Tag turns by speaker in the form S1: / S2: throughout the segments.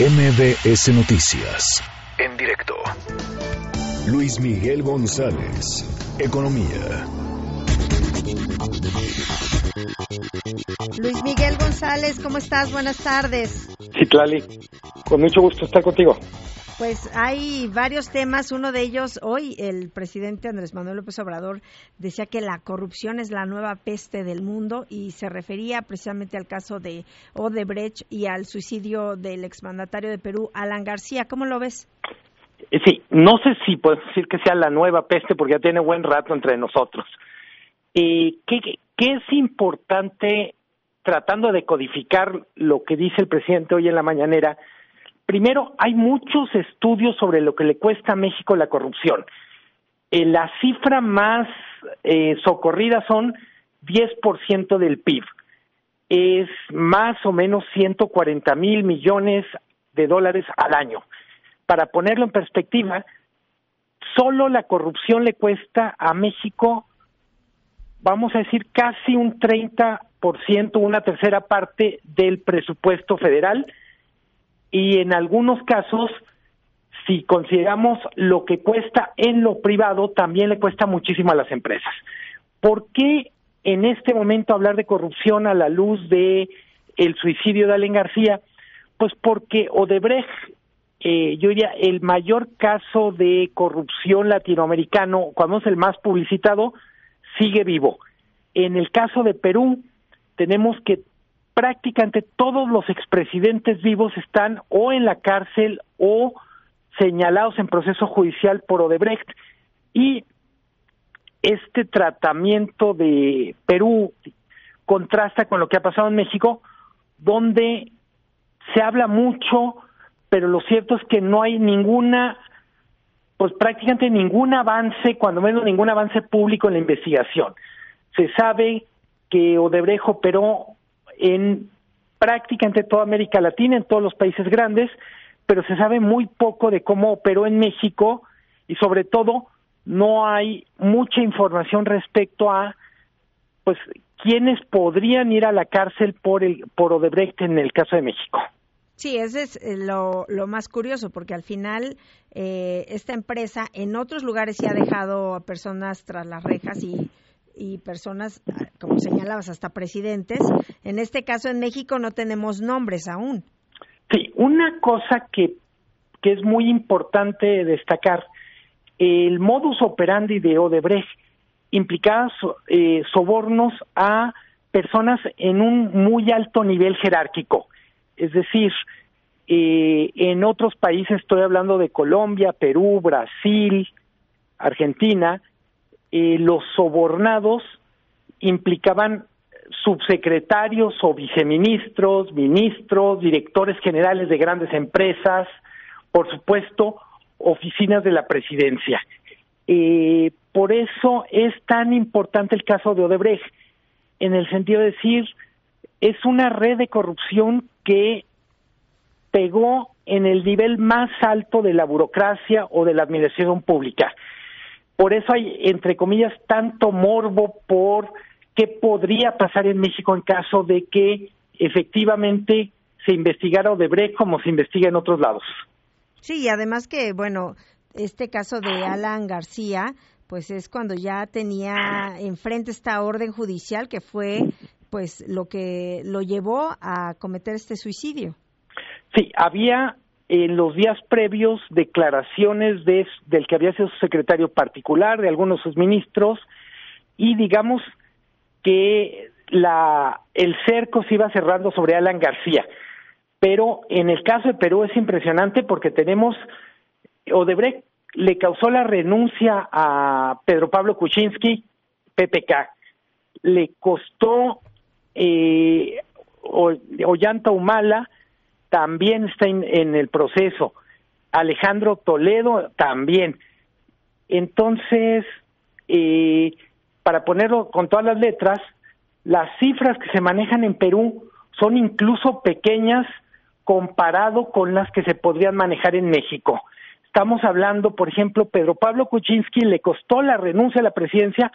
S1: MBS Noticias. En directo. Luis Miguel González. Economía.
S2: Luis Miguel González, ¿cómo estás? Buenas tardes.
S3: Sí, Clali. Con mucho gusto estar contigo.
S2: Pues hay varios temas. Uno de ellos, hoy el presidente Andrés Manuel López Obrador decía que la corrupción es la nueva peste del mundo y se refería precisamente al caso de Odebrecht y al suicidio del exmandatario de Perú, Alan García. ¿Cómo lo ves?
S3: Eh, sí, no sé si puedo decir que sea la nueva peste porque ya tiene buen rato entre nosotros. Eh, ¿qué, ¿Qué es importante tratando de codificar lo que dice el presidente hoy en la mañanera? Primero, hay muchos estudios sobre lo que le cuesta a México la corrupción. Eh, la cifra más eh, socorrida son 10% del PIB. Es más o menos 140 mil millones de dólares al año. Para ponerlo en perspectiva, solo la corrupción le cuesta a México, vamos a decir, casi un 30%, una tercera parte del presupuesto federal y en algunos casos, si consideramos lo que cuesta en lo privado, también le cuesta muchísimo a las empresas. ¿Por qué en este momento hablar de corrupción a la luz de el suicidio de Allen García? Pues porque Odebrecht, eh, yo diría, el mayor caso de corrupción latinoamericano, cuando es el más publicitado, sigue vivo. En el caso de Perú, tenemos que prácticamente todos los expresidentes vivos están o en la cárcel o señalados en proceso judicial por Odebrecht y este tratamiento de Perú contrasta con lo que ha pasado en México, donde se habla mucho, pero lo cierto es que no hay ninguna, pues prácticamente ningún avance, cuando menos ningún avance público en la investigación. Se sabe que Odebrecht operó en prácticamente toda América Latina, en todos los países grandes, pero se sabe muy poco de cómo operó en México y sobre todo no hay mucha información respecto a pues quiénes podrían ir a la cárcel por el por Odebrecht en el caso de México.
S2: Sí, ese es eh, lo, más curioso, porque al final eh, esta empresa en otros lugares sí ha dejado a personas tras las rejas y y personas, como señalabas, hasta presidentes. En este caso, en México no tenemos nombres aún.
S3: Sí, una cosa que, que es muy importante destacar, el modus operandi de Odebrecht implicaba eh, sobornos a personas en un muy alto nivel jerárquico. Es decir, eh, en otros países, estoy hablando de Colombia, Perú, Brasil, Argentina, eh, los sobornados implicaban subsecretarios o viceministros, ministros, directores generales de grandes empresas, por supuesto, oficinas de la presidencia. Eh, por eso es tan importante el caso de Odebrecht, en el sentido de decir, es una red de corrupción que pegó en el nivel más alto de la burocracia o de la administración pública. Por eso hay, entre comillas, tanto morbo por qué podría pasar en México en caso de que efectivamente se investigara Odebrecht como se investiga en otros lados.
S2: Sí, y además que, bueno, este caso de Alan García, pues es cuando ya tenía enfrente esta orden judicial que fue pues lo que lo llevó a cometer este suicidio.
S3: Sí, había en los días previos declaraciones de, del que había sido su secretario particular, de algunos de sus ministros, y digamos que la, el cerco se iba cerrando sobre Alan García. Pero en el caso de Perú es impresionante porque tenemos, Odebrecht le causó la renuncia a Pedro Pablo Kuczynski, PPK, le costó eh, Ollanta Humala, también está en, el proceso. Alejandro Toledo también. Entonces, eh, para ponerlo con todas las letras, las cifras que se manejan en Perú son incluso pequeñas comparado con las que se podrían manejar en México. Estamos hablando, por ejemplo, Pedro Pablo Kuczynski le costó la renuncia a la presidencia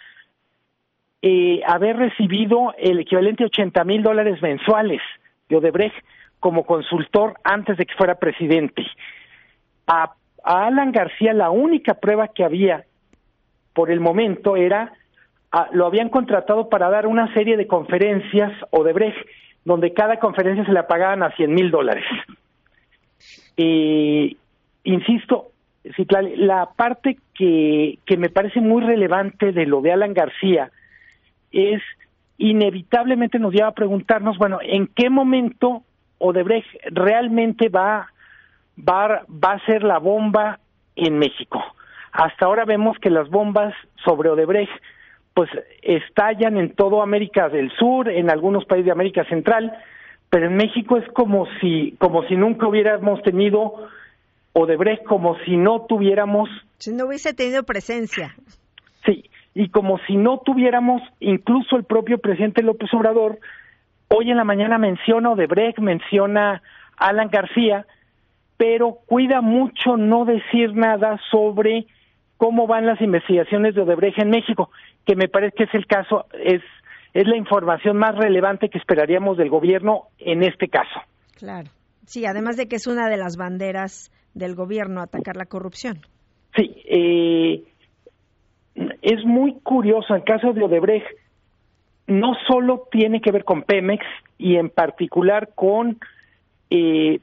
S3: eh, haber recibido el equivalente a 80 mil dólares mensuales de Odebrecht como consultor antes de que fuera presidente. A, Alan García la única prueba que había por el momento era lo habían contratado para dar una serie de conferencias o de Brecht, donde cada conferencia se le pagaban a 100 mil dólares. Eh, insisto, la parte que, que me parece muy relevante de lo de Alan García es inevitablemente nos lleva a preguntarnos, bueno, ¿en qué momento Odebrecht realmente va, va, va a ser la bomba en México? Hasta ahora vemos que las bombas sobre Odebrecht pues estallan en toda América del Sur, en algunos países de América Central, pero en México es como si como si nunca hubiéramos tenido Odebrecht, como si no tuviéramos
S2: si no hubiese tenido presencia.
S3: Sí, y como si no tuviéramos incluso el propio presidente López Obrador hoy en la mañana menciona Odebrecht, menciona Alan García, pero cuida mucho no decir nada sobre cómo van las investigaciones de Odebrecht en México, que me parece que es el caso, es, es la información más relevante que esperaríamos del gobierno en este caso.
S2: Claro. Sí, además de que es una de las banderas del gobierno atacar la corrupción.
S3: Sí, eh, es muy curioso el caso de Odebrecht, no solo tiene que ver con Pemex y en particular con eh,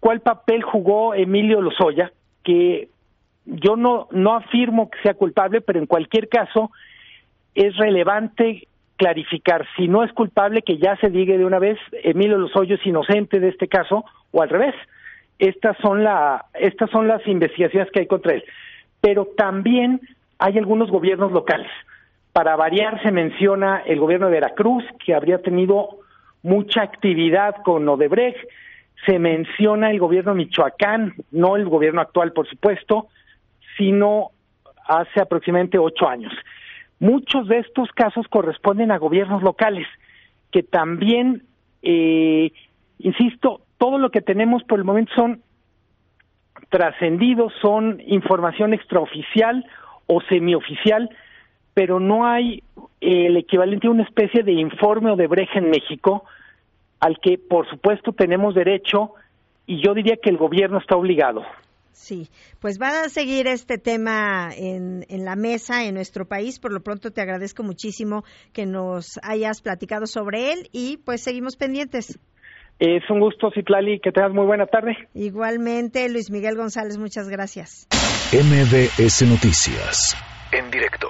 S3: cuál papel jugó Emilio Lozoya, que yo no, no afirmo que sea culpable, pero en cualquier caso es relevante clarificar si no es culpable que ya se diga de una vez Emilio Lozoya es inocente de este caso o al revés. Estas son la estas son las investigaciones que hay contra él. Pero también hay algunos gobiernos locales. Para variar se menciona el gobierno de Veracruz que habría tenido mucha actividad con Odebrecht, se menciona el gobierno de Michoacán, no el gobierno actual, por supuesto, sino hace aproximadamente ocho años. Muchos de estos casos corresponden a gobiernos locales que también, eh, insisto, todo lo que tenemos por el momento son trascendidos, son información extraoficial o semioficial, pero no hay el equivalente a una especie de informe o de breja en México al que, por supuesto, tenemos derecho y yo diría que el gobierno está obligado.
S2: Sí, pues va a seguir este tema en, en, la mesa en nuestro país. Por lo pronto te agradezco muchísimo que nos hayas platicado sobre él y pues seguimos pendientes.
S3: Es un gusto, Citlali, que tengas muy buena tarde.
S2: Igualmente, Luis Miguel González, muchas gracias.
S1: MBS Noticias, en directo.